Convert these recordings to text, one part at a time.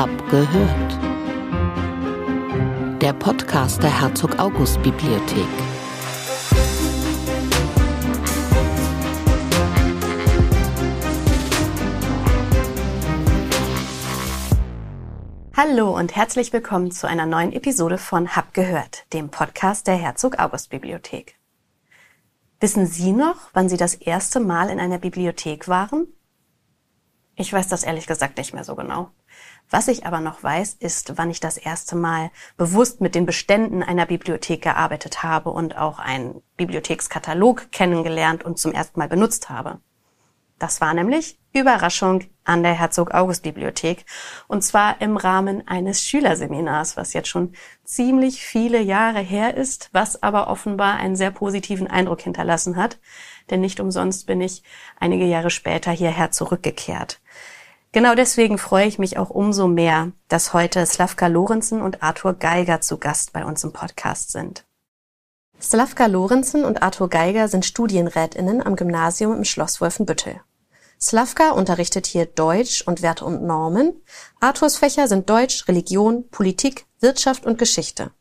Hab gehört. Der Podcast der Herzog August Bibliothek. Hallo und herzlich willkommen zu einer neuen Episode von Hab gehört, dem Podcast der Herzog August Bibliothek. Wissen Sie noch, wann Sie das erste Mal in einer Bibliothek waren? Ich weiß das ehrlich gesagt nicht mehr so genau. Was ich aber noch weiß, ist, wann ich das erste Mal bewusst mit den Beständen einer Bibliothek gearbeitet habe und auch einen Bibliothekskatalog kennengelernt und zum ersten Mal benutzt habe. Das war nämlich Überraschung an der Herzog August Bibliothek und zwar im Rahmen eines Schülerseminars, was jetzt schon ziemlich viele Jahre her ist, was aber offenbar einen sehr positiven Eindruck hinterlassen hat, denn nicht umsonst bin ich einige Jahre später hierher zurückgekehrt. Genau deswegen freue ich mich auch umso mehr, dass heute Slavka Lorenzen und Arthur Geiger zu Gast bei uns im Podcast sind. Slavka Lorenzen und Arthur Geiger sind Studienrätinnen am Gymnasium im Schloss Wolfenbüttel. Slavka unterrichtet hier Deutsch und Werte und Normen. Arthurs Fächer sind Deutsch, Religion, Politik, Wirtschaft und Geschichte.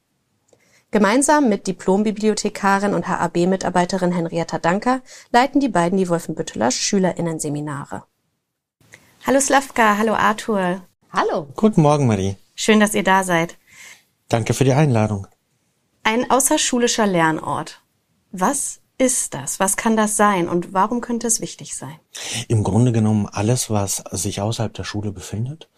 Gemeinsam mit Diplombibliothekarin und HAB-Mitarbeiterin Henrietta Danker leiten die beiden die Wolfenbütteler Schülerinnenseminare. Hallo Slavka, hallo Arthur. Hallo. Guten Morgen, Marie. Schön, dass ihr da seid. Danke für die Einladung. Ein außerschulischer Lernort. Was ist das? Was kann das sein und warum könnte es wichtig sein? Im Grunde genommen alles, was sich außerhalb der Schule befindet.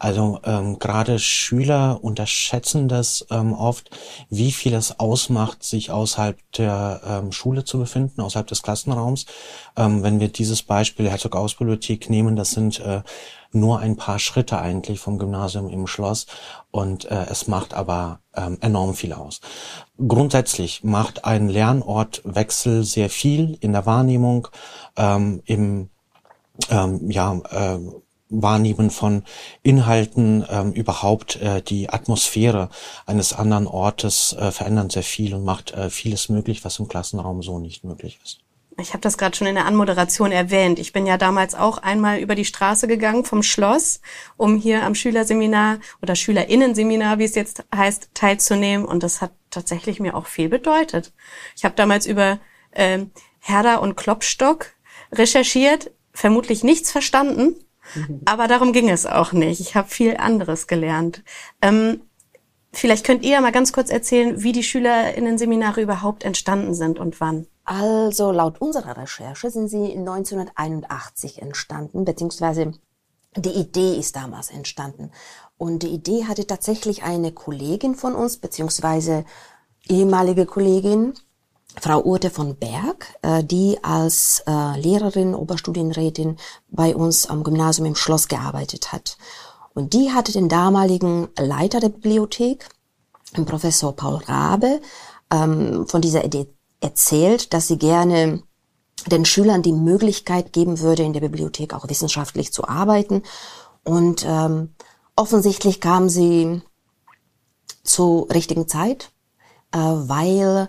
Also ähm, gerade Schüler unterschätzen das ähm, oft, wie viel es ausmacht, sich außerhalb der ähm, Schule zu befinden, außerhalb des Klassenraums. Ähm, wenn wir dieses Beispiel Herzog Ausbibliothek nehmen, das sind äh, nur ein paar Schritte eigentlich vom Gymnasium im Schloss und äh, es macht aber ähm, enorm viel aus. Grundsätzlich macht ein Lernortwechsel sehr viel in der Wahrnehmung, ähm, im ähm, ja, äh, Wahrnehmen von Inhalten, ähm, überhaupt äh, die Atmosphäre eines anderen Ortes äh, verändern sehr viel und macht äh, vieles möglich, was im Klassenraum so nicht möglich ist. Ich habe das gerade schon in der Anmoderation erwähnt. Ich bin ja damals auch einmal über die Straße gegangen vom Schloss, um hier am Schülerseminar oder Schülerinnenseminar, wie es jetzt heißt, teilzunehmen. Und das hat tatsächlich mir auch viel bedeutet. Ich habe damals über äh, Herder und Klopstock recherchiert, vermutlich nichts verstanden, mhm. aber darum ging es auch nicht. Ich habe viel anderes gelernt. Ähm, vielleicht könnt ihr mal ganz kurz erzählen, wie die Schülerinnenseminare überhaupt entstanden sind und wann. Also laut unserer Recherche sind sie 1981 entstanden, beziehungsweise die Idee ist damals entstanden. Und die Idee hatte tatsächlich eine Kollegin von uns, beziehungsweise ehemalige Kollegin, Frau Urte von Berg, äh, die als äh, Lehrerin, Oberstudienrätin bei uns am Gymnasium im Schloss gearbeitet hat. Und die hatte den damaligen Leiter der Bibliothek, Professor Paul Rabe, ähm, von dieser Idee erzählt, dass sie gerne den Schülern die Möglichkeit geben würde, in der Bibliothek auch wissenschaftlich zu arbeiten. Und ähm, offensichtlich kam sie zur richtigen Zeit, äh, weil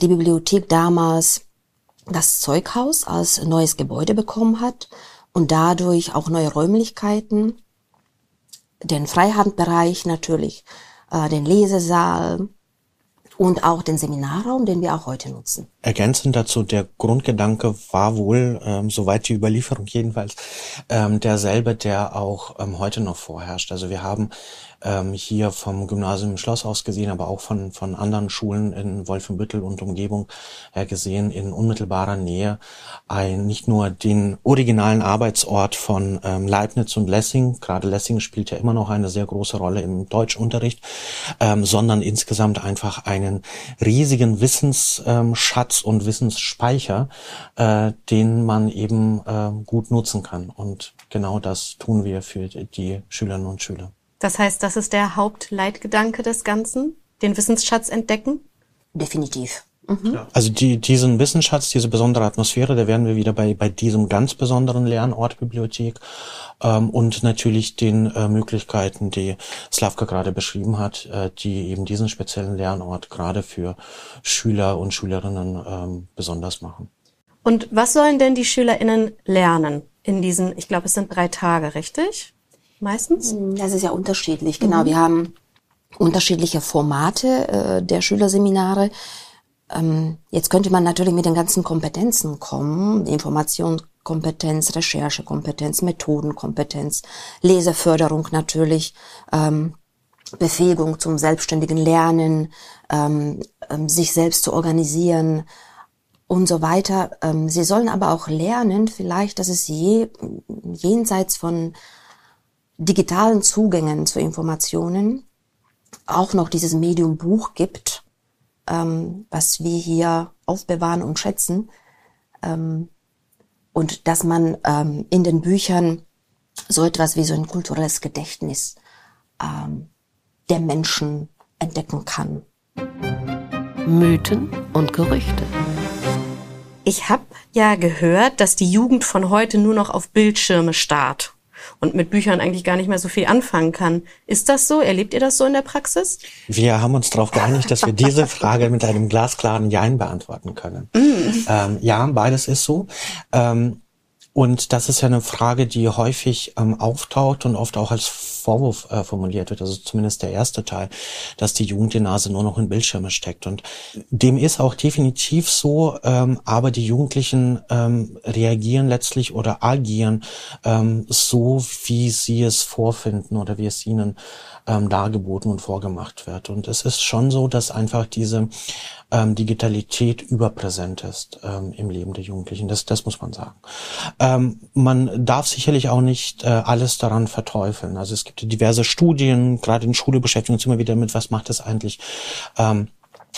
die Bibliothek damals das Zeughaus als neues Gebäude bekommen hat und dadurch auch neue Räumlichkeiten, den Freihandbereich natürlich, äh, den Lesesaal, und auch den Seminarraum, den wir auch heute nutzen. Ergänzend dazu, der Grundgedanke war wohl, ähm, soweit die Überlieferung jedenfalls, ähm, derselbe, der auch ähm, heute noch vorherrscht. Also wir haben ähm, hier vom Gymnasium im Schloss aus gesehen, aber auch von, von anderen Schulen in Wolfenbüttel und Umgebung her gesehen, in unmittelbarer Nähe ein, nicht nur den originalen Arbeitsort von ähm, Leibniz und Lessing, gerade Lessing spielt ja immer noch eine sehr große Rolle im Deutschunterricht, ähm, sondern insgesamt einfach einen riesigen Wissensschatz und Wissensspeicher, äh, den man eben äh, gut nutzen kann. Und genau das tun wir für die Schülerinnen und Schüler. Das heißt, das ist der Hauptleitgedanke des Ganzen, den Wissensschatz entdecken? Definitiv. Mhm. Also die, diesen Wissensschatz, diese besondere Atmosphäre, da werden wir wieder bei, bei diesem ganz besonderen Lernort Bibliothek ähm, und natürlich den äh, Möglichkeiten, die Slavka gerade beschrieben hat, äh, die eben diesen speziellen Lernort gerade für Schüler und Schülerinnen ähm, besonders machen. Und was sollen denn die SchülerInnen lernen in diesen, ich glaube, es sind drei Tage, richtig? Meistens? Das ist ja unterschiedlich, genau. Mhm. Wir haben unterschiedliche Formate äh, der Schülerseminare. Ähm, jetzt könnte man natürlich mit den ganzen Kompetenzen kommen, Informationskompetenz, Recherchekompetenz, Methodenkompetenz, Leseförderung natürlich, ähm, Befähigung zum selbstständigen Lernen, ähm, ähm, sich selbst zu organisieren und so weiter. Ähm, sie sollen aber auch lernen, vielleicht, dass es je, jenseits von digitalen Zugängen zu Informationen auch noch dieses Medium Buch gibt, ähm, was wir hier aufbewahren und schätzen. Ähm, und dass man ähm, in den Büchern so etwas wie so ein kulturelles Gedächtnis ähm, der Menschen entdecken kann. Mythen und Gerüchte. Ich habe ja gehört, dass die Jugend von heute nur noch auf Bildschirme starrt und mit Büchern eigentlich gar nicht mehr so viel anfangen kann. Ist das so? Erlebt ihr das so in der Praxis? Wir haben uns darauf geeinigt, dass wir diese Frage mit einem glasklaren Jein beantworten können. Mm. Ähm, ja, beides ist so. Ähm, und das ist ja eine Frage, die häufig ähm, auftaucht und oft auch als Vorwurf äh, formuliert wird, also zumindest der erste Teil, dass die Jugend die Nase nur noch in Bildschirme steckt. Und dem ist auch definitiv so, ähm, aber die Jugendlichen ähm, reagieren letztlich oder agieren ähm, so, wie sie es vorfinden oder wie es ihnen ähm, dargeboten und vorgemacht wird. Und es ist schon so, dass einfach diese ähm, Digitalität überpräsent ist ähm, im Leben der Jugendlichen. Das, das muss man sagen. Ähm, man darf sicherlich auch nicht äh, alles daran verteufeln. Also es gibt diverse Studien, gerade in Schule beschäftigen uns immer wieder mit, was macht es eigentlich ähm,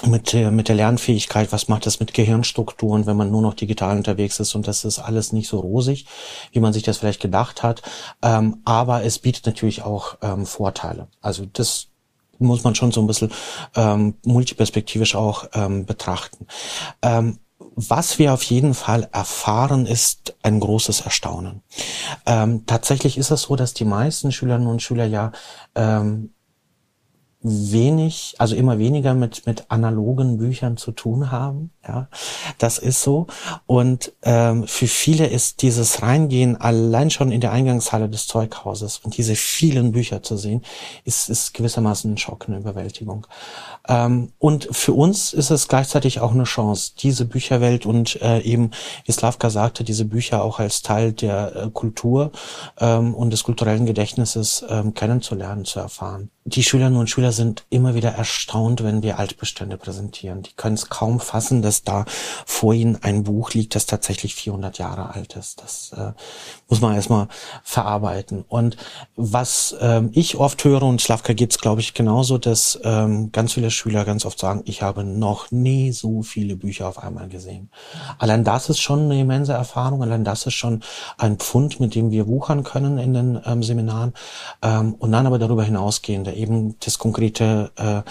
mit, der, mit der Lernfähigkeit, was macht das mit Gehirnstrukturen, wenn man nur noch digital unterwegs ist und das ist alles nicht so rosig, wie man sich das vielleicht gedacht hat. Ähm, aber es bietet natürlich auch ähm, Vorteile. Also das muss man schon so ein bisschen ähm, multiperspektivisch auch ähm, betrachten. Ähm, was wir auf jeden Fall erfahren, ist ein großes Erstaunen. Ähm, tatsächlich ist es so, dass die meisten Schülerinnen und Schüler ja ähm, wenig, also immer weniger mit mit analogen Büchern zu tun haben. Ja, das ist so. Und ähm, für viele ist dieses Reingehen allein schon in der Eingangshalle des Zeughauses und diese vielen Bücher zu sehen, ist ist gewissermaßen ein Schock, eine Überwältigung. Ähm, und für uns ist es gleichzeitig auch eine Chance, diese Bücherwelt und äh, eben, wie Slavka sagte, diese Bücher auch als Teil der äh, Kultur ähm, und des kulturellen Gedächtnisses ähm, kennenzulernen, zu erfahren. Die Schülerinnen und Schüler sind immer wieder erstaunt, wenn wir Altbestände präsentieren. Die können es kaum fassen, dass da vor ihnen ein Buch liegt, das tatsächlich 400 Jahre alt ist. Das äh, muss man erstmal verarbeiten. Und was ähm, ich oft höre, und Slavka geht's glaube ich, genauso, dass ähm, ganz viele Schüler ganz oft sagen, ich habe noch nie so viele Bücher auf einmal gesehen. Allein das ist schon eine immense Erfahrung, allein das ist schon ein Pfund, mit dem wir wuchern können in den ähm, Seminaren. Ähm, und dann aber darüber hinausgehende eben das konkrete äh,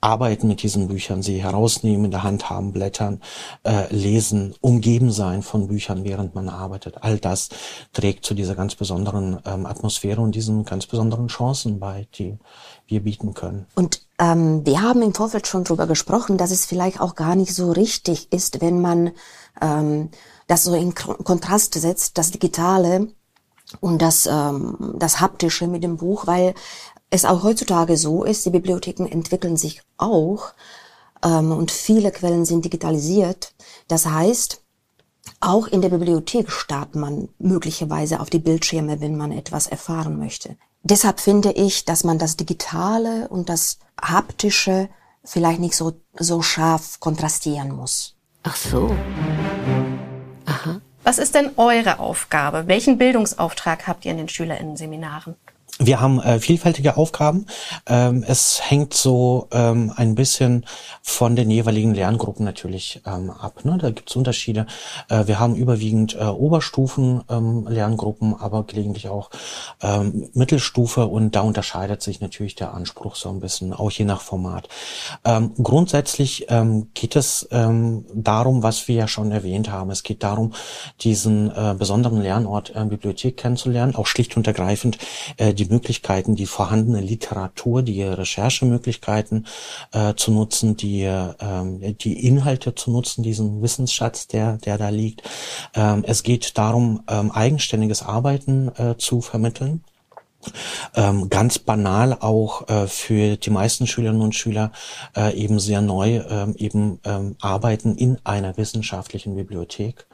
Arbeiten mit diesen Büchern, sie herausnehmen, in der Hand haben, blättern, äh, lesen, umgeben sein von Büchern, während man arbeitet. All das trägt zu dieser ganz besonderen ähm, Atmosphäre und diesen ganz besonderen Chancen bei, die wir bieten können. Und ähm, wir haben im Vorfeld schon darüber gesprochen, dass es vielleicht auch gar nicht so richtig ist, wenn man ähm, das so in Kontrast setzt, das Digitale und das, ähm, das Haptische mit dem Buch, weil es auch heutzutage so ist, die Bibliotheken entwickeln sich auch ähm, und viele Quellen sind digitalisiert. Das heißt, auch in der Bibliothek starrt man möglicherweise auf die Bildschirme, wenn man etwas erfahren möchte. Deshalb finde ich, dass man das Digitale und das Haptische vielleicht nicht so, so scharf kontrastieren muss. Ach so. Aha. Was ist denn eure Aufgabe? Welchen Bildungsauftrag habt ihr in den SchülerInnen-Seminaren? Wir haben äh, vielfältige Aufgaben. Ähm, es hängt so ähm, ein bisschen von den jeweiligen Lerngruppen natürlich ähm, ab. Ne? Da gibt es Unterschiede. Äh, wir haben überwiegend äh, Oberstufen-Lerngruppen, ähm, aber gelegentlich auch ähm, Mittelstufe und da unterscheidet sich natürlich der Anspruch so ein bisschen, auch je nach Format. Ähm, grundsätzlich geht es darum, was wir ja schon erwähnt haben. Es geht darum, diesen äh, besonderen Lernort äh, Bibliothek kennenzulernen, auch schlicht und ergreifend äh, die Möglichkeiten, die vorhandene Literatur, die Recherchemöglichkeiten äh, zu nutzen, die, ähm, die Inhalte zu nutzen, diesen Wissensschatz, der, der da liegt. Ähm, es geht darum, ähm, eigenständiges Arbeiten äh, zu vermitteln ähm, ganz banal auch äh, für die meisten Schülerinnen und Schüler äh, eben sehr neu äh, eben ähm, arbeiten in einer wissenschaftlichen Bibliothek,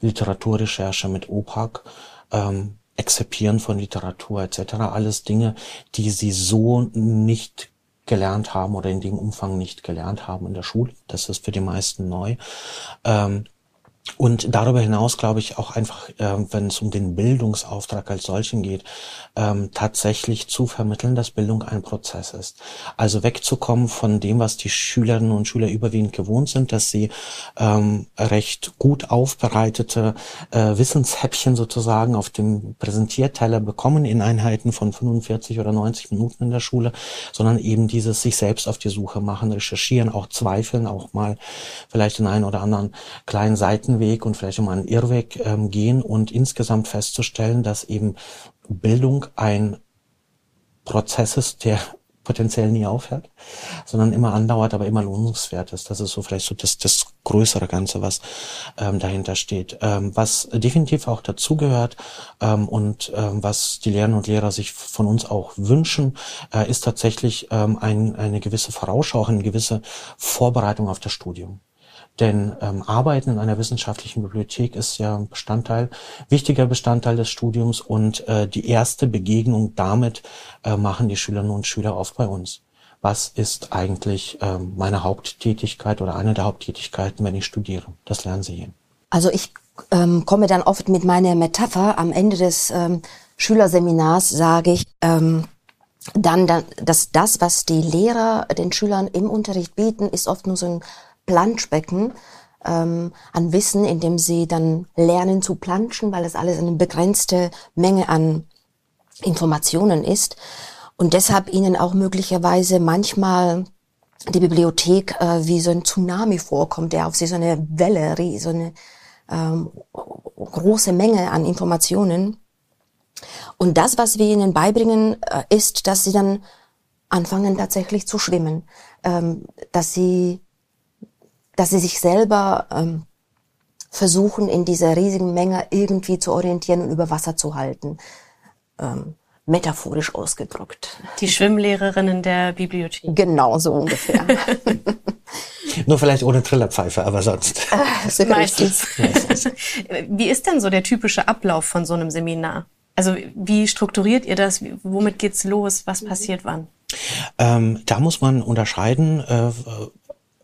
Literaturrecherche mit OPAC, ähm, Exzipieren von Literatur etc. Alles Dinge, die sie so nicht gelernt haben oder in dem Umfang nicht gelernt haben in der Schule. Das ist für die meisten neu. Ähm, und darüber hinaus glaube ich auch einfach, äh, wenn es um den Bildungsauftrag als solchen geht, ähm, tatsächlich zu vermitteln, dass Bildung ein Prozess ist. Also wegzukommen von dem, was die Schülerinnen und Schüler überwiegend gewohnt sind, dass sie ähm, recht gut aufbereitete äh, Wissenshäppchen sozusagen auf dem Präsentierteller bekommen in Einheiten von 45 oder 90 Minuten in der Schule, sondern eben dieses sich selbst auf die Suche machen, recherchieren, auch zweifeln, auch mal vielleicht in einen oder anderen kleinen Seiten Weg und vielleicht um einen Irrweg ähm, gehen und insgesamt festzustellen, dass eben Bildung ein Prozess ist, der potenziell nie aufhört, sondern immer andauert, aber immer lohnenswert ist. Das ist so vielleicht so das, das größere Ganze, was ähm, dahinter steht. Ähm, was definitiv auch dazugehört ähm, und ähm, was die Lehrerinnen und Lehrer sich von uns auch wünschen, äh, ist tatsächlich ähm, ein, eine gewisse Vorausschau, eine gewisse Vorbereitung auf das Studium. Denn ähm, Arbeiten in einer wissenschaftlichen Bibliothek ist ja Bestandteil, wichtiger Bestandteil des Studiums und äh, die erste Begegnung damit äh, machen die Schülerinnen und Schüler oft bei uns. Was ist eigentlich ähm, meine Haupttätigkeit oder eine der Haupttätigkeiten, wenn ich studiere? Das lernen sie hier. Also ich ähm, komme dann oft mit meiner Metapher am Ende des ähm, Schülerseminars, sage ich, ähm, dann, dann, dass das, was die Lehrer den Schülern im Unterricht bieten, ist oft nur so ein Planschbecken ähm, an Wissen, in dem sie dann lernen zu planschen, weil es alles eine begrenzte Menge an Informationen ist. Und deshalb ihnen auch möglicherweise manchmal die Bibliothek äh, wie so ein Tsunami vorkommt, der auf sie so eine Welle, so eine ähm, große Menge an Informationen. Und das, was wir ihnen beibringen, äh, ist, dass sie dann anfangen tatsächlich zu schwimmen, ähm, dass sie dass sie sich selber ähm, versuchen, in dieser riesigen Menge irgendwie zu orientieren und über Wasser zu halten. Ähm, metaphorisch ausgedrückt. Die Schwimmlehrerinnen der Bibliothek. Genau, so ungefähr. Nur vielleicht ohne Trillerpfeife, aber sonst. Äh, meistens. Wie ist denn so der typische Ablauf von so einem Seminar? Also wie strukturiert ihr das? Womit geht's los? Was passiert wann? Ähm, da muss man unterscheiden. Äh,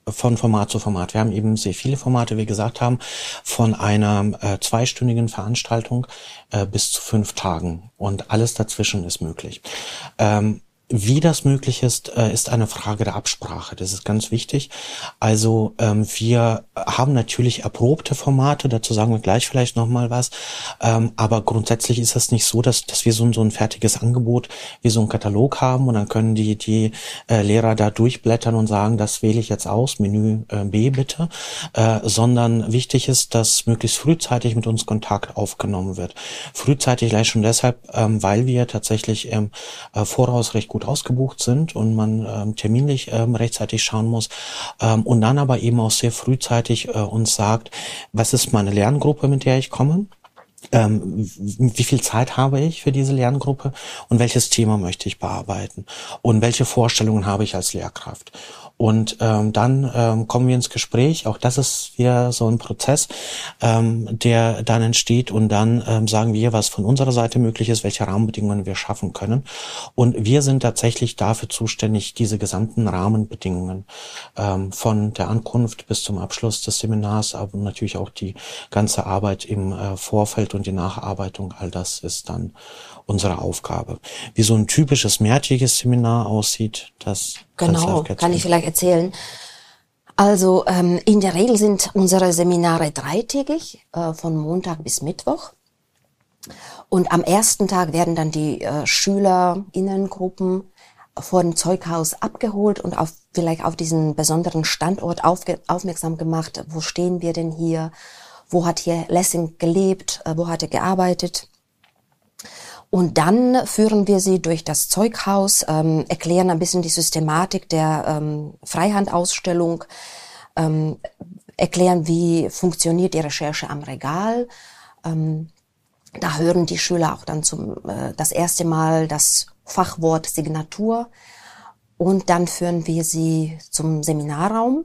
von Format zu Format. Wir haben eben sehr viele Formate, wie gesagt haben, von einer äh, zweistündigen Veranstaltung äh, bis zu fünf Tagen und alles dazwischen ist möglich. Ähm, wie das möglich ist, äh, ist eine Frage der Absprache. Das ist ganz wichtig. Also ähm, wir haben natürlich erprobte Formate, dazu sagen wir gleich vielleicht nochmal was. Ähm, aber grundsätzlich ist es nicht so, dass, dass wir so, so ein fertiges Angebot wie so ein Katalog haben und dann können die, die äh, Lehrer da durchblättern und sagen, das wähle ich jetzt aus, Menü äh, B bitte. Äh, sondern wichtig ist, dass möglichst frühzeitig mit uns Kontakt aufgenommen wird. Frühzeitig gleich schon deshalb, ähm, weil wir tatsächlich im äh, Voraus recht gut ausgebucht sind und man ähm, terminlich ähm, rechtzeitig schauen muss ähm, und dann aber eben auch sehr frühzeitig äh, uns sagt, was ist meine Lerngruppe, mit der ich komme? Ähm, wie viel Zeit habe ich für diese Lerngruppe und welches Thema möchte ich bearbeiten und welche Vorstellungen habe ich als Lehrkraft. Und ähm, dann ähm, kommen wir ins Gespräch. Auch das ist wieder so ein Prozess, ähm, der dann entsteht. Und dann ähm, sagen wir, was von unserer Seite möglich ist, welche Rahmenbedingungen wir schaffen können. Und wir sind tatsächlich dafür zuständig, diese gesamten Rahmenbedingungen ähm, von der Ankunft bis zum Abschluss des Seminars, aber natürlich auch die ganze Arbeit im äh, Vorfeld und die Nacharbeitung, all das ist dann unsere Aufgabe. Wie so ein typisches mehrtägiges Seminar aussieht, das genau, kann ich vielleicht erzählen. Also ähm, in der Regel sind unsere Seminare dreitägig, äh, von Montag bis Mittwoch. Und am ersten Tag werden dann die äh, SchülerInnengruppen vor dem Zeughaus abgeholt und auf, vielleicht auf diesen besonderen Standort aufge, aufmerksam gemacht. Wo stehen wir denn hier? Wo hat hier Lessing gelebt? Äh, wo hat er gearbeitet? Und dann führen wir sie durch das Zeughaus, ähm, erklären ein bisschen die Systematik der ähm, Freihandausstellung, ähm, erklären, wie funktioniert die Recherche am Regal, ähm, Da hören die Schüler auch dann zum äh, das erste Mal das Fachwort Signatur und dann führen wir sie zum Seminarraum.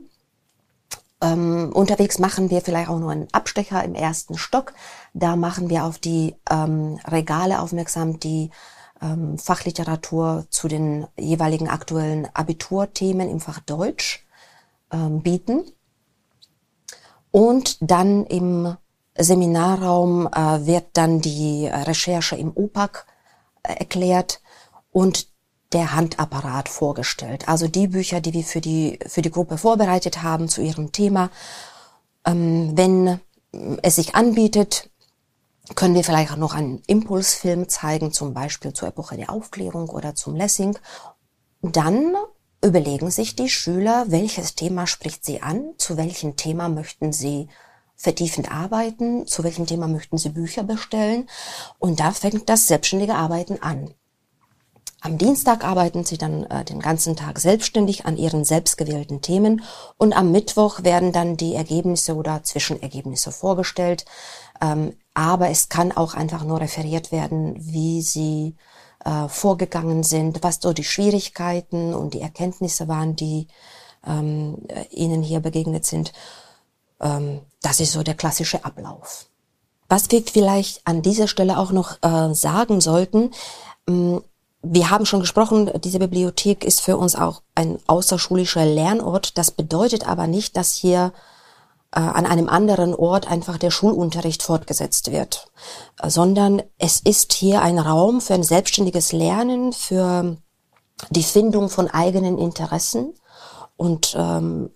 Ähm, unterwegs machen wir vielleicht auch nur einen Abstecher im ersten Stock. Da machen wir auf die ähm, Regale aufmerksam, die ähm, Fachliteratur zu den jeweiligen aktuellen Abiturthemen im Fach Deutsch ähm, bieten. Und dann im Seminarraum äh, wird dann die Recherche im OPAC äh, erklärt und der Handapparat vorgestellt. Also die Bücher, die wir für die, für die Gruppe vorbereitet haben zu ihrem Thema. Ähm, wenn es sich anbietet, können wir vielleicht auch noch einen Impulsfilm zeigen, zum Beispiel zur Epoche der Aufklärung oder zum Lessing. Dann überlegen sich die Schüler, welches Thema spricht sie an, zu welchem Thema möchten sie vertiefend arbeiten, zu welchem Thema möchten sie Bücher bestellen. Und da fängt das selbstständige Arbeiten an. Am Dienstag arbeiten sie dann äh, den ganzen Tag selbstständig an ihren selbstgewählten Themen und am Mittwoch werden dann die Ergebnisse oder Zwischenergebnisse vorgestellt. Ähm, aber es kann auch einfach nur referiert werden, wie sie äh, vorgegangen sind, was so die Schwierigkeiten und die Erkenntnisse waren, die ähm, äh, ihnen hier begegnet sind. Ähm, das ist so der klassische Ablauf. Was wir vielleicht an dieser Stelle auch noch äh, sagen sollten, ähm, wir haben schon gesprochen, diese Bibliothek ist für uns auch ein außerschulischer Lernort. Das bedeutet aber nicht, dass hier an einem anderen Ort einfach der Schulunterricht fortgesetzt wird, sondern es ist hier ein Raum für ein selbstständiges Lernen, für die Findung von eigenen Interessen. Und ähm,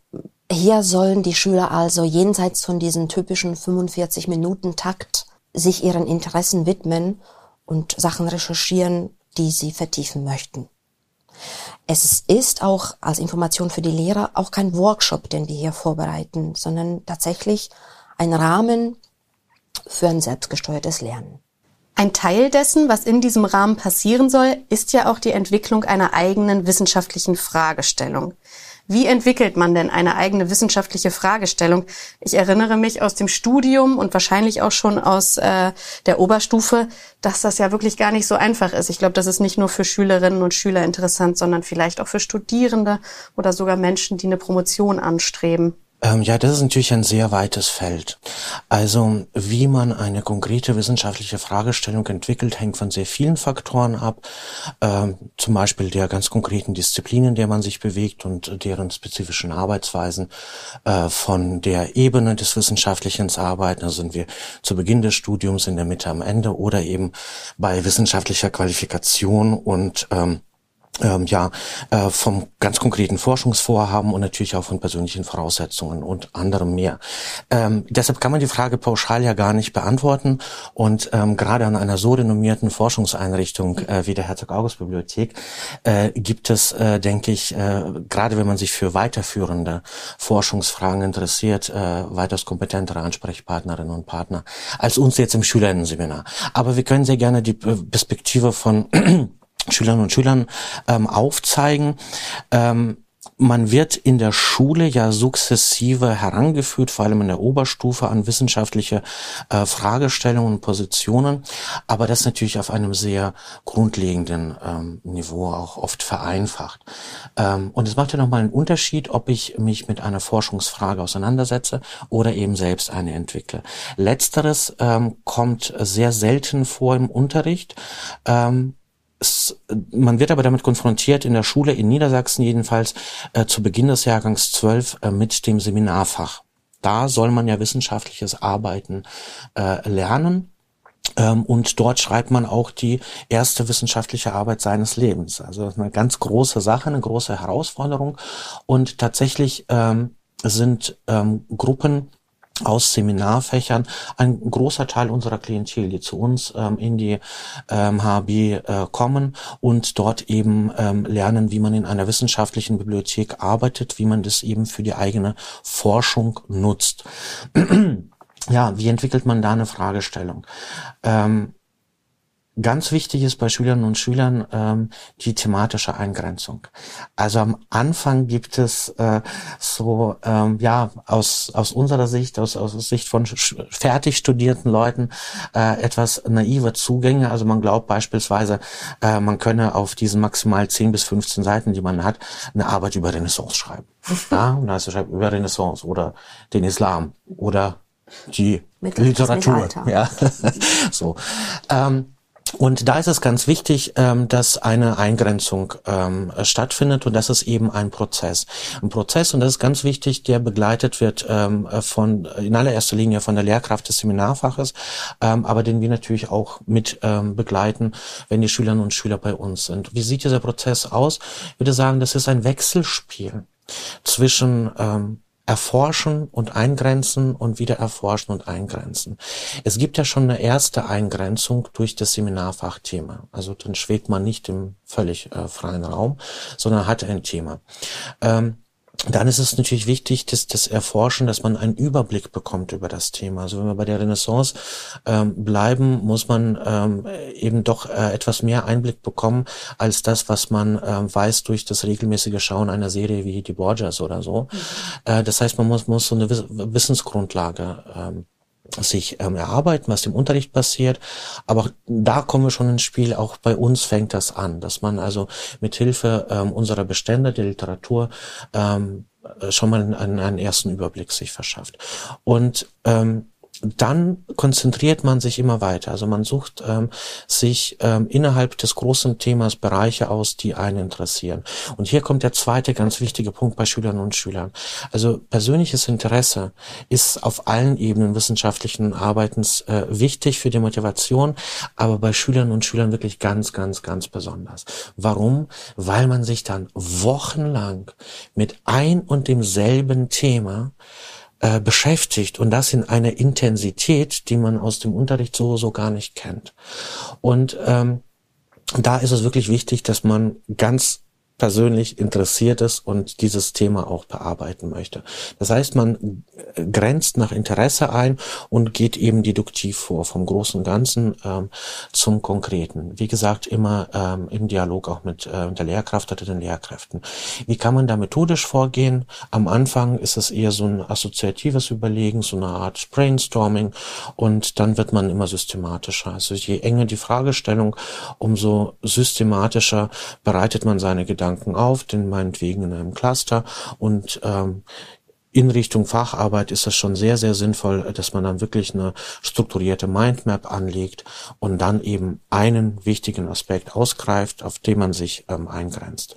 hier sollen die Schüler also jenseits von diesen typischen 45 Minuten Takt sich ihren Interessen widmen und Sachen recherchieren, die sie vertiefen möchten. Es ist auch als Information für die Lehrer auch kein Workshop, den wir hier vorbereiten, sondern tatsächlich ein Rahmen für ein selbstgesteuertes Lernen. Ein Teil dessen, was in diesem Rahmen passieren soll, ist ja auch die Entwicklung einer eigenen wissenschaftlichen Fragestellung. Wie entwickelt man denn eine eigene wissenschaftliche Fragestellung? Ich erinnere mich aus dem Studium und wahrscheinlich auch schon aus äh, der Oberstufe, dass das ja wirklich gar nicht so einfach ist. Ich glaube, das ist nicht nur für Schülerinnen und Schüler interessant, sondern vielleicht auch für Studierende oder sogar Menschen, die eine Promotion anstreben. Ähm, ja, das ist natürlich ein sehr weites Feld. Also wie man eine konkrete wissenschaftliche Fragestellung entwickelt, hängt von sehr vielen Faktoren ab. Ähm, zum Beispiel der ganz konkreten Disziplinen, in der man sich bewegt und deren spezifischen Arbeitsweisen. Äh, von der Ebene des wissenschaftlichen Arbeiten, also sind wir zu Beginn des Studiums, in der Mitte, am Ende oder eben bei wissenschaftlicher Qualifikation und ähm, ähm, ja, äh, vom ganz konkreten Forschungsvorhaben und natürlich auch von persönlichen Voraussetzungen und anderem mehr. Ähm, deshalb kann man die Frage pauschal ja gar nicht beantworten und ähm, gerade an einer so renommierten Forschungseinrichtung äh, wie der Herzog-August-Bibliothek äh, gibt es, äh, denke ich, äh, gerade wenn man sich für weiterführende Forschungsfragen interessiert, äh, weitaus kompetentere Ansprechpartnerinnen und Partner als uns jetzt im Schülerinnen-Seminar. Aber wir können sehr gerne die Perspektive von Schülern und Schülern ähm, aufzeigen. Ähm, man wird in der Schule ja sukzessive herangeführt, vor allem in der Oberstufe, an wissenschaftliche äh, Fragestellungen und Positionen, aber das natürlich auf einem sehr grundlegenden ähm, Niveau auch oft vereinfacht. Ähm, und es macht ja nochmal einen Unterschied, ob ich mich mit einer Forschungsfrage auseinandersetze oder eben selbst eine entwickle. Letzteres ähm, kommt sehr selten vor im Unterricht. Man wird aber damit konfrontiert in der Schule in Niedersachsen jedenfalls äh, zu Beginn des Jahrgangs 12 äh, mit dem Seminarfach. Da soll man ja wissenschaftliches Arbeiten äh, lernen. Ähm, und dort schreibt man auch die erste wissenschaftliche Arbeit seines Lebens. Also eine ganz große Sache, eine große Herausforderung. Und tatsächlich ähm, sind ähm, Gruppen aus Seminarfächern ein großer Teil unserer Klientel, die zu uns ähm, in die ähm, HB äh, kommen und dort eben ähm, lernen, wie man in einer wissenschaftlichen Bibliothek arbeitet, wie man das eben für die eigene Forschung nutzt. ja, wie entwickelt man da eine Fragestellung? Ähm, ganz wichtig ist bei Schülerinnen und Schülern ähm, die thematische Eingrenzung. Also am Anfang gibt es äh, so, ähm, ja, aus, aus unserer Sicht, aus, aus Sicht von fertig studierten Leuten, äh, etwas naive Zugänge. Also man glaubt beispielsweise, äh, man könne auf diesen maximal 10 bis 15 Seiten, die man hat, eine Arbeit über Renaissance schreiben. ja, und also schreibt über Renaissance oder den Islam oder die Literatur. Ja, so. Ähm, und da ist es ganz wichtig, ähm, dass eine Eingrenzung ähm, stattfindet und das ist eben ein Prozess. Ein Prozess, und das ist ganz wichtig, der begleitet wird ähm, von, in allererster Linie von der Lehrkraft des Seminarfaches, aber den wir natürlich auch mit begleiten, wenn die Schülerinnen und Schüler bei uns sind. Wie sieht dieser Prozess aus? Ich würde sagen, das ist ein Wechselspiel zwischen ähm, erforschen und eingrenzen und wieder erforschen und eingrenzen. Es gibt ja schon eine erste Eingrenzung durch das Seminarfachthema. Also dann schwebt man nicht im völlig äh, freien Raum, sondern hat ein Thema. Ähm, dann ist es natürlich wichtig, dass das Erforschen, dass man einen Überblick bekommt über das Thema. Also wenn wir bei der Renaissance ähm, bleiben, muss man ähm, eben doch äh, etwas mehr Einblick bekommen als das, was man äh, weiß durch das regelmäßige Schauen einer Serie wie die Borgias oder so. Mhm. Äh, das heißt, man muss, muss so eine Wissensgrundlage ähm, sich ähm, erarbeiten, was im Unterricht passiert. Aber da kommen wir schon ins Spiel. Auch bei uns fängt das an, dass man also mit Hilfe ähm, unserer Bestände der Literatur ähm, schon mal einen, einen ersten Überblick sich verschafft. Und ähm, dann konzentriert man sich immer weiter. Also man sucht ähm, sich ähm, innerhalb des großen Themas Bereiche aus, die einen interessieren. Und hier kommt der zweite ganz wichtige Punkt bei Schülern und Schülern. Also persönliches Interesse ist auf allen Ebenen wissenschaftlichen Arbeitens äh, wichtig für die Motivation, aber bei Schülern und Schülern wirklich ganz, ganz, ganz besonders. Warum? Weil man sich dann wochenlang mit ein und demselben Thema beschäftigt und das in einer Intensität, die man aus dem Unterricht so so gar nicht kennt. Und ähm, da ist es wirklich wichtig, dass man ganz persönlich interessiert ist und dieses Thema auch bearbeiten möchte. Das heißt, man grenzt nach Interesse ein und geht eben deduktiv vor, vom großen Ganzen ähm, zum Konkreten. Wie gesagt, immer ähm, im Dialog auch mit äh, der Lehrkraft oder den Lehrkräften. Wie kann man da methodisch vorgehen? Am Anfang ist es eher so ein assoziatives Überlegen, so eine Art Brainstorming und dann wird man immer systematischer. Also je enger die Fragestellung, umso systematischer bereitet man seine Gedanken Gedanken auf, den meinetwegen in einem Cluster und ähm, in Richtung Facharbeit ist es schon sehr, sehr sinnvoll, dass man dann wirklich eine strukturierte Mindmap anlegt und dann eben einen wichtigen Aspekt ausgreift, auf den man sich ähm, eingrenzt.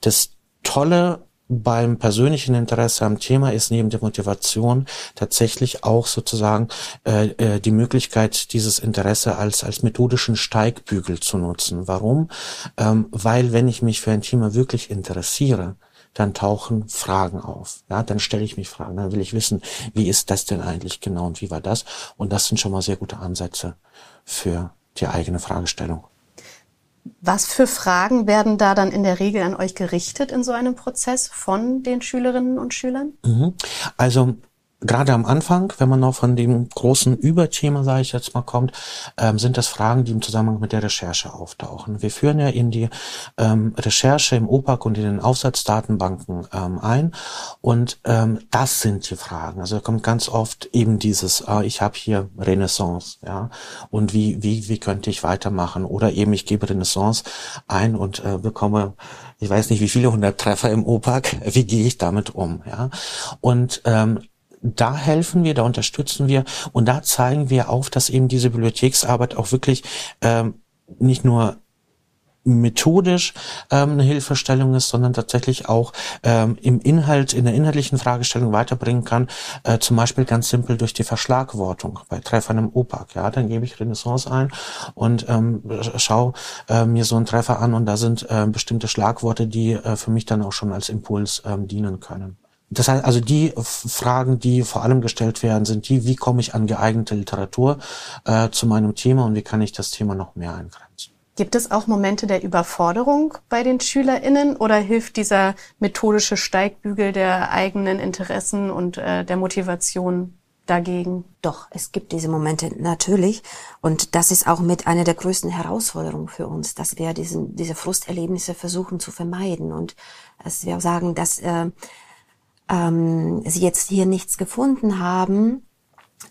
Das Tolle beim persönlichen Interesse am Thema ist neben der Motivation tatsächlich auch sozusagen äh, äh, die Möglichkeit, dieses Interesse als als methodischen Steigbügel zu nutzen. Warum? Ähm, weil wenn ich mich für ein Thema wirklich interessiere, dann tauchen Fragen auf. Ja, dann stelle ich mich Fragen. Dann will ich wissen, wie ist das denn eigentlich genau und wie war das? Und das sind schon mal sehr gute Ansätze für die eigene Fragestellung. Was für Fragen werden da dann in der Regel an euch gerichtet in so einem Prozess von den Schülerinnen und Schülern? Mhm. Also gerade am Anfang, wenn man noch von dem großen Überthema, sage ich jetzt mal, kommt, ähm, sind das Fragen, die im Zusammenhang mit der Recherche auftauchen. Wir führen ja in die ähm, Recherche im OPAC und in den Aufsatzdatenbanken ähm, ein und ähm, das sind die Fragen. Also da kommt ganz oft eben dieses, äh, ich habe hier Renaissance, ja, und wie wie wie könnte ich weitermachen? Oder eben ich gebe Renaissance ein und äh, bekomme ich weiß nicht, wie viele hundert Treffer im OPAC, wie gehe ich damit um, ja? Und ähm, da helfen wir, da unterstützen wir und da zeigen wir auf, dass eben diese Bibliotheksarbeit auch wirklich ähm, nicht nur methodisch ähm, eine Hilfestellung ist, sondern tatsächlich auch ähm, im Inhalt, in der inhaltlichen Fragestellung weiterbringen kann, äh, zum Beispiel ganz simpel durch die Verschlagwortung bei Treffern im OPAC. Ja, dann gebe ich Renaissance ein und ähm, schau äh, mir so einen Treffer an und da sind äh, bestimmte Schlagworte, die äh, für mich dann auch schon als Impuls ähm, dienen können. Das heißt also die Fragen, die vor allem gestellt werden, sind die, wie komme ich an geeignete Literatur äh, zu meinem Thema und wie kann ich das Thema noch mehr eingrenzen. Gibt es auch Momente der Überforderung bei den SchülerInnen oder hilft dieser methodische Steigbügel der eigenen Interessen und äh, der Motivation dagegen? Doch, es gibt diese Momente natürlich. Und das ist auch mit einer der größten Herausforderungen für uns, dass wir diesen, diese Frusterlebnisse versuchen zu vermeiden. Und dass wir auch sagen, dass äh, ähm, sie jetzt hier nichts gefunden haben.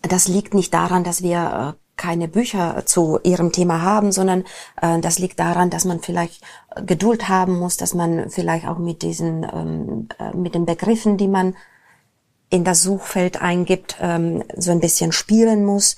Das liegt nicht daran, dass wir äh, keine Bücher zu ihrem Thema haben, sondern äh, das liegt daran, dass man vielleicht Geduld haben muss, dass man vielleicht auch mit diesen, ähm, äh, mit den Begriffen, die man in das Suchfeld eingibt, ähm, so ein bisschen spielen muss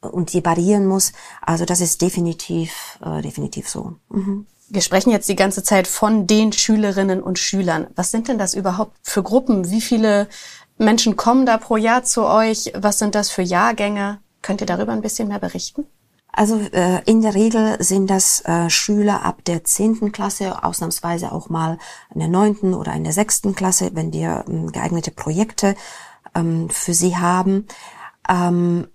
und die variieren muss. Also das ist definitiv, äh, definitiv so. Mhm. Wir sprechen jetzt die ganze Zeit von den Schülerinnen und Schülern. Was sind denn das überhaupt für Gruppen? Wie viele Menschen kommen da pro Jahr zu euch? Was sind das für Jahrgänge? Könnt ihr darüber ein bisschen mehr berichten? Also äh, in der Regel sind das äh, Schüler ab der zehnten Klasse, ausnahmsweise auch mal in der neunten oder in der sechsten Klasse, wenn wir ähm, geeignete Projekte ähm, für sie haben. Ähm,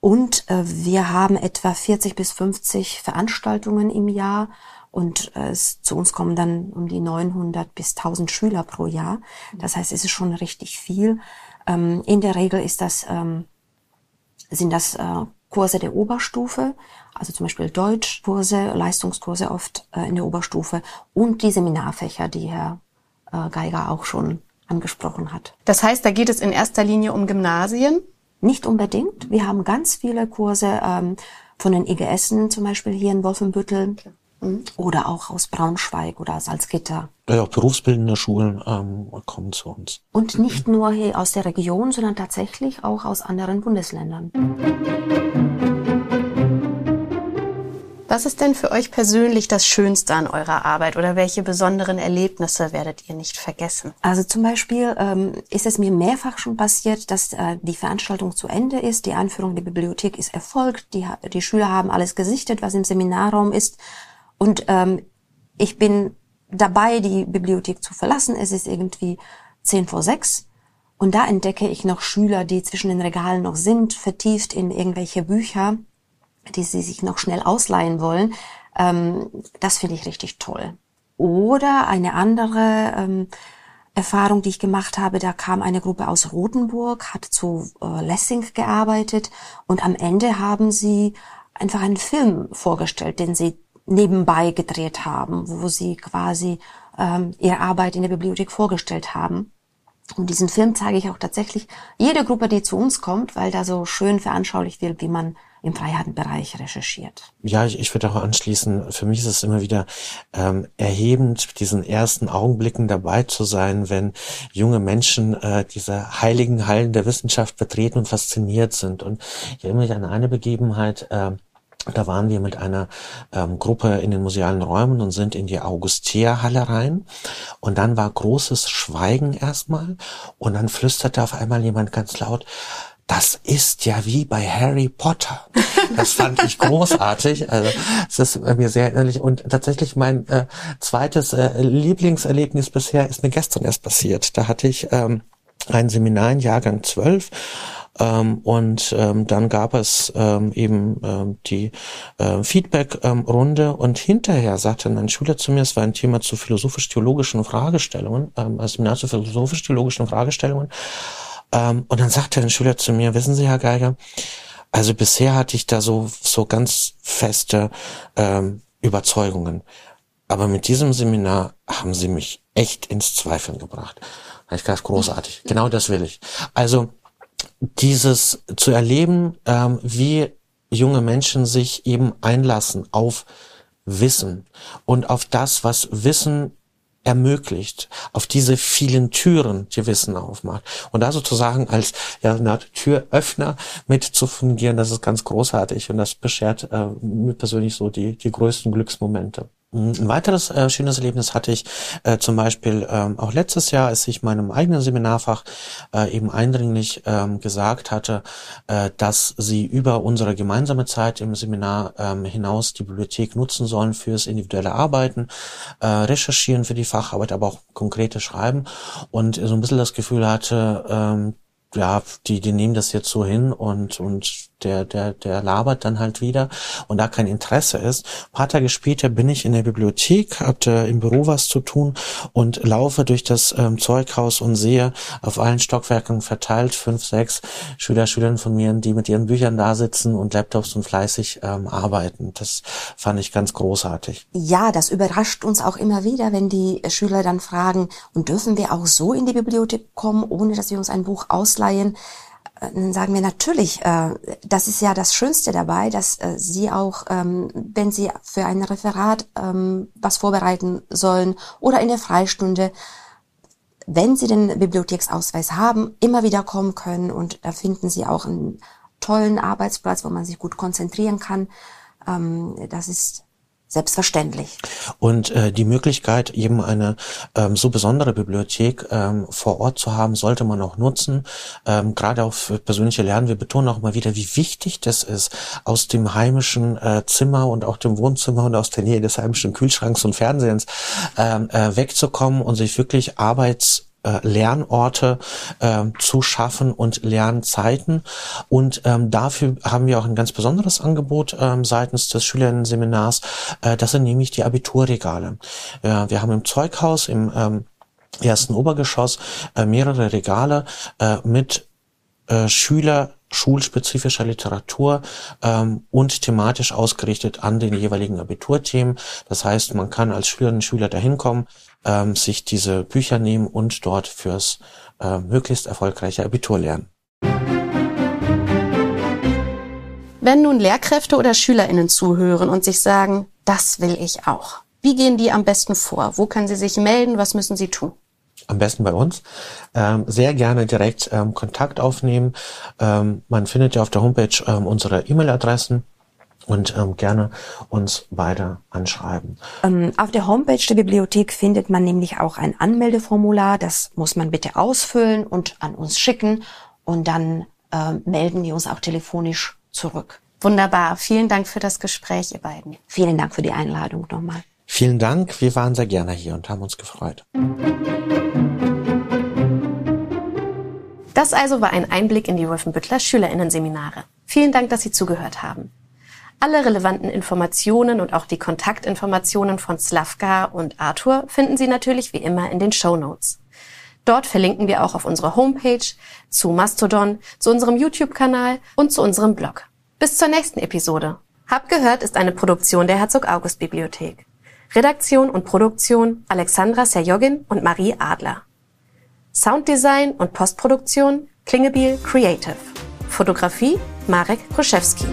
und äh, wir haben etwa 40 bis 50 Veranstaltungen im Jahr und äh, es, zu uns kommen dann um die 900 bis 1000 Schüler pro Jahr. Das heißt, es ist schon richtig viel. Ähm, in der Regel ist das, ähm, sind das äh, Kurse der Oberstufe, also zum Beispiel Deutschkurse, Leistungskurse oft äh, in der Oberstufe und die Seminarfächer, die Herr äh, Geiger auch schon angesprochen hat. Das heißt, da geht es in erster Linie um Gymnasien? Nicht unbedingt. Wir haben ganz viele Kurse ähm, von den IGSen, zum Beispiel hier in Wolfenbüttel. Okay. Oder auch aus Braunschweig oder Salzgitter. Ja, auch berufsbildende Schulen ähm, kommen zu uns. Und nicht nur hier aus der Region, sondern tatsächlich auch aus anderen Bundesländern. Was ist denn für euch persönlich das Schönste an eurer Arbeit oder welche besonderen Erlebnisse werdet ihr nicht vergessen? Also zum Beispiel ähm, ist es mir mehrfach schon passiert, dass äh, die Veranstaltung zu Ende ist, die Einführung der Bibliothek ist erfolgt, die, die Schüler haben alles gesichtet, was im Seminarraum ist und ähm, ich bin dabei, die Bibliothek zu verlassen. Es ist irgendwie zehn vor sechs. Und da entdecke ich noch Schüler, die zwischen den Regalen noch sind, vertieft in irgendwelche Bücher, die sie sich noch schnell ausleihen wollen. Ähm, das finde ich richtig toll. Oder eine andere ähm, Erfahrung, die ich gemacht habe, da kam eine Gruppe aus Rothenburg, hat zu äh, Lessing gearbeitet und am Ende haben sie einfach einen Film vorgestellt, den sie nebenbei gedreht haben, wo sie quasi ähm, ihre Arbeit in der Bibliothek vorgestellt haben. Und diesen Film zeige ich auch tatsächlich jede Gruppe, die zu uns kommt, weil da so schön veranschaulicht wird, wie man im Freiheitenbereich recherchiert. Ja, ich, ich würde auch anschließen, für mich ist es immer wieder ähm, erhebend, diesen ersten Augenblicken dabei zu sein, wenn junge Menschen äh, diese heiligen Hallen der Wissenschaft betreten und fasziniert sind. Und ich erinnere mich an eine Begebenheit, äh, da waren wir mit einer ähm, Gruppe in den musealen Räumen und sind in die Augustierhalle rein. Und dann war großes Schweigen erstmal. Und dann flüsterte auf einmal jemand ganz laut, das ist ja wie bei Harry Potter. Das fand ich großartig. Also es ist mir sehr erinnerlich. Und tatsächlich mein äh, zweites äh, Lieblingserlebnis bisher ist mir gestern erst passiert. Da hatte ich ähm, ein Seminar in Jahrgang 12 ähm, und ähm, dann gab es ähm, eben ähm, die äh, Feedback-Runde ähm, und hinterher sagte ein Schüler zu mir, es war ein Thema zu philosophisch-theologischen Fragestellungen, ähm, also Seminar zu philosophisch-theologischen Fragestellungen. Ähm, und dann sagte ein Schüler zu mir, wissen Sie, Herr Geiger, also bisher hatte ich da so, so ganz feste ähm, Überzeugungen. Aber mit diesem Seminar haben sie mich echt ins Zweifeln gebracht. Ich dachte, großartig. Genau das will ich. Also dieses zu erleben, ähm, wie junge Menschen sich eben einlassen auf Wissen und auf das, was Wissen ermöglicht, auf diese vielen Türen, die Wissen aufmacht. Und da sozusagen als ja, eine Türöffner mit zu fungieren, das ist ganz großartig und das beschert äh, mir persönlich so die, die größten Glücksmomente. Ein weiteres äh, schönes Erlebnis hatte ich äh, zum Beispiel ähm, auch letztes Jahr, als ich meinem eigenen Seminarfach äh, eben eindringlich ähm, gesagt hatte, äh, dass sie über unsere gemeinsame Zeit im Seminar ähm, hinaus die Bibliothek nutzen sollen fürs individuelle Arbeiten, äh, recherchieren für die Facharbeit, aber auch konkrete Schreiben. Und so ein bisschen das Gefühl hatte, ähm, ja, die, die nehmen das jetzt so hin und, und der, der, der labert dann halt wieder und da kein Interesse ist. Ein paar Tage später bin ich in der Bibliothek, hatte im Büro was zu tun und laufe durch das ähm, Zeughaus und sehe auf allen Stockwerken verteilt fünf, sechs Schüler, Schülerinnen von mir, die mit ihren Büchern da sitzen und Laptops und fleißig ähm, arbeiten. Das fand ich ganz großartig. Ja, das überrascht uns auch immer wieder, wenn die Schüler dann fragen, und dürfen wir auch so in die Bibliothek kommen, ohne dass wir uns ein Buch ausleihen? Äh, dann sagen wir natürlich, äh, das ist ja das Schönste dabei, dass äh, Sie auch, ähm, wenn Sie für ein Referat ähm, was vorbereiten sollen oder in der Freistunde, wenn Sie den Bibliotheksausweis haben, immer wieder kommen können und da finden Sie auch einen tollen Arbeitsplatz, wo man sich gut konzentrieren kann. Ähm, das ist Selbstverständlich. Und äh, die Möglichkeit, eben eine ähm, so besondere Bibliothek ähm, vor Ort zu haben, sollte man auch nutzen. Ähm, gerade auch für persönliche Lernen. Wir betonen auch mal wieder, wie wichtig das ist, aus dem heimischen äh, Zimmer und auch dem Wohnzimmer und aus der Nähe des heimischen Kühlschranks und Fernsehens ähm, äh, wegzukommen und sich wirklich Arbeits äh, Lernorte äh, zu schaffen und Lernzeiten. Und ähm, dafür haben wir auch ein ganz besonderes Angebot ähm, seitens des Schülerinnen-Seminars. Äh, das sind nämlich die Abiturregale. Äh, wir haben im Zeughaus im ähm, ersten Obergeschoss äh, mehrere Regale äh, mit äh, Schüler schulspezifischer Literatur ähm, und thematisch ausgerichtet an den jeweiligen Abiturthemen. Das heißt, man kann als Schülerinnen und Schüler dahin kommen, ähm, sich diese Bücher nehmen und dort fürs äh, möglichst erfolgreiche Abitur lernen. Wenn nun Lehrkräfte oder SchülerInnen zuhören und sich sagen, das will ich auch. Wie gehen die am besten vor? Wo können sie sich melden? Was müssen sie tun? am besten bei uns, ähm, sehr gerne direkt ähm, Kontakt aufnehmen. Ähm, man findet ja auf der Homepage ähm, unsere E-Mail-Adressen und ähm, gerne uns beide anschreiben. Ähm, auf der Homepage der Bibliothek findet man nämlich auch ein Anmeldeformular. Das muss man bitte ausfüllen und an uns schicken und dann äh, melden wir uns auch telefonisch zurück. Wunderbar. Vielen Dank für das Gespräch, ihr beiden. Vielen Dank für die Einladung nochmal. Vielen Dank. Wir waren sehr gerne hier und haben uns gefreut. Das also war ein Einblick in die Wolfenbüttler Schülerinnenseminare. Vielen Dank, dass Sie zugehört haben. Alle relevanten Informationen und auch die Kontaktinformationen von Slavka und Arthur finden Sie natürlich wie immer in den Show Notes. Dort verlinken wir auch auf unsere Homepage, zu Mastodon, zu unserem YouTube-Kanal und zu unserem Blog. Bis zur nächsten Episode. Hab gehört ist eine Produktion der Herzog August Bibliothek. Redaktion und Produktion Alexandra Serjogin und Marie Adler. Sounddesign und Postproduktion Klingebiel Creative. Fotografie Marek Kruszewski.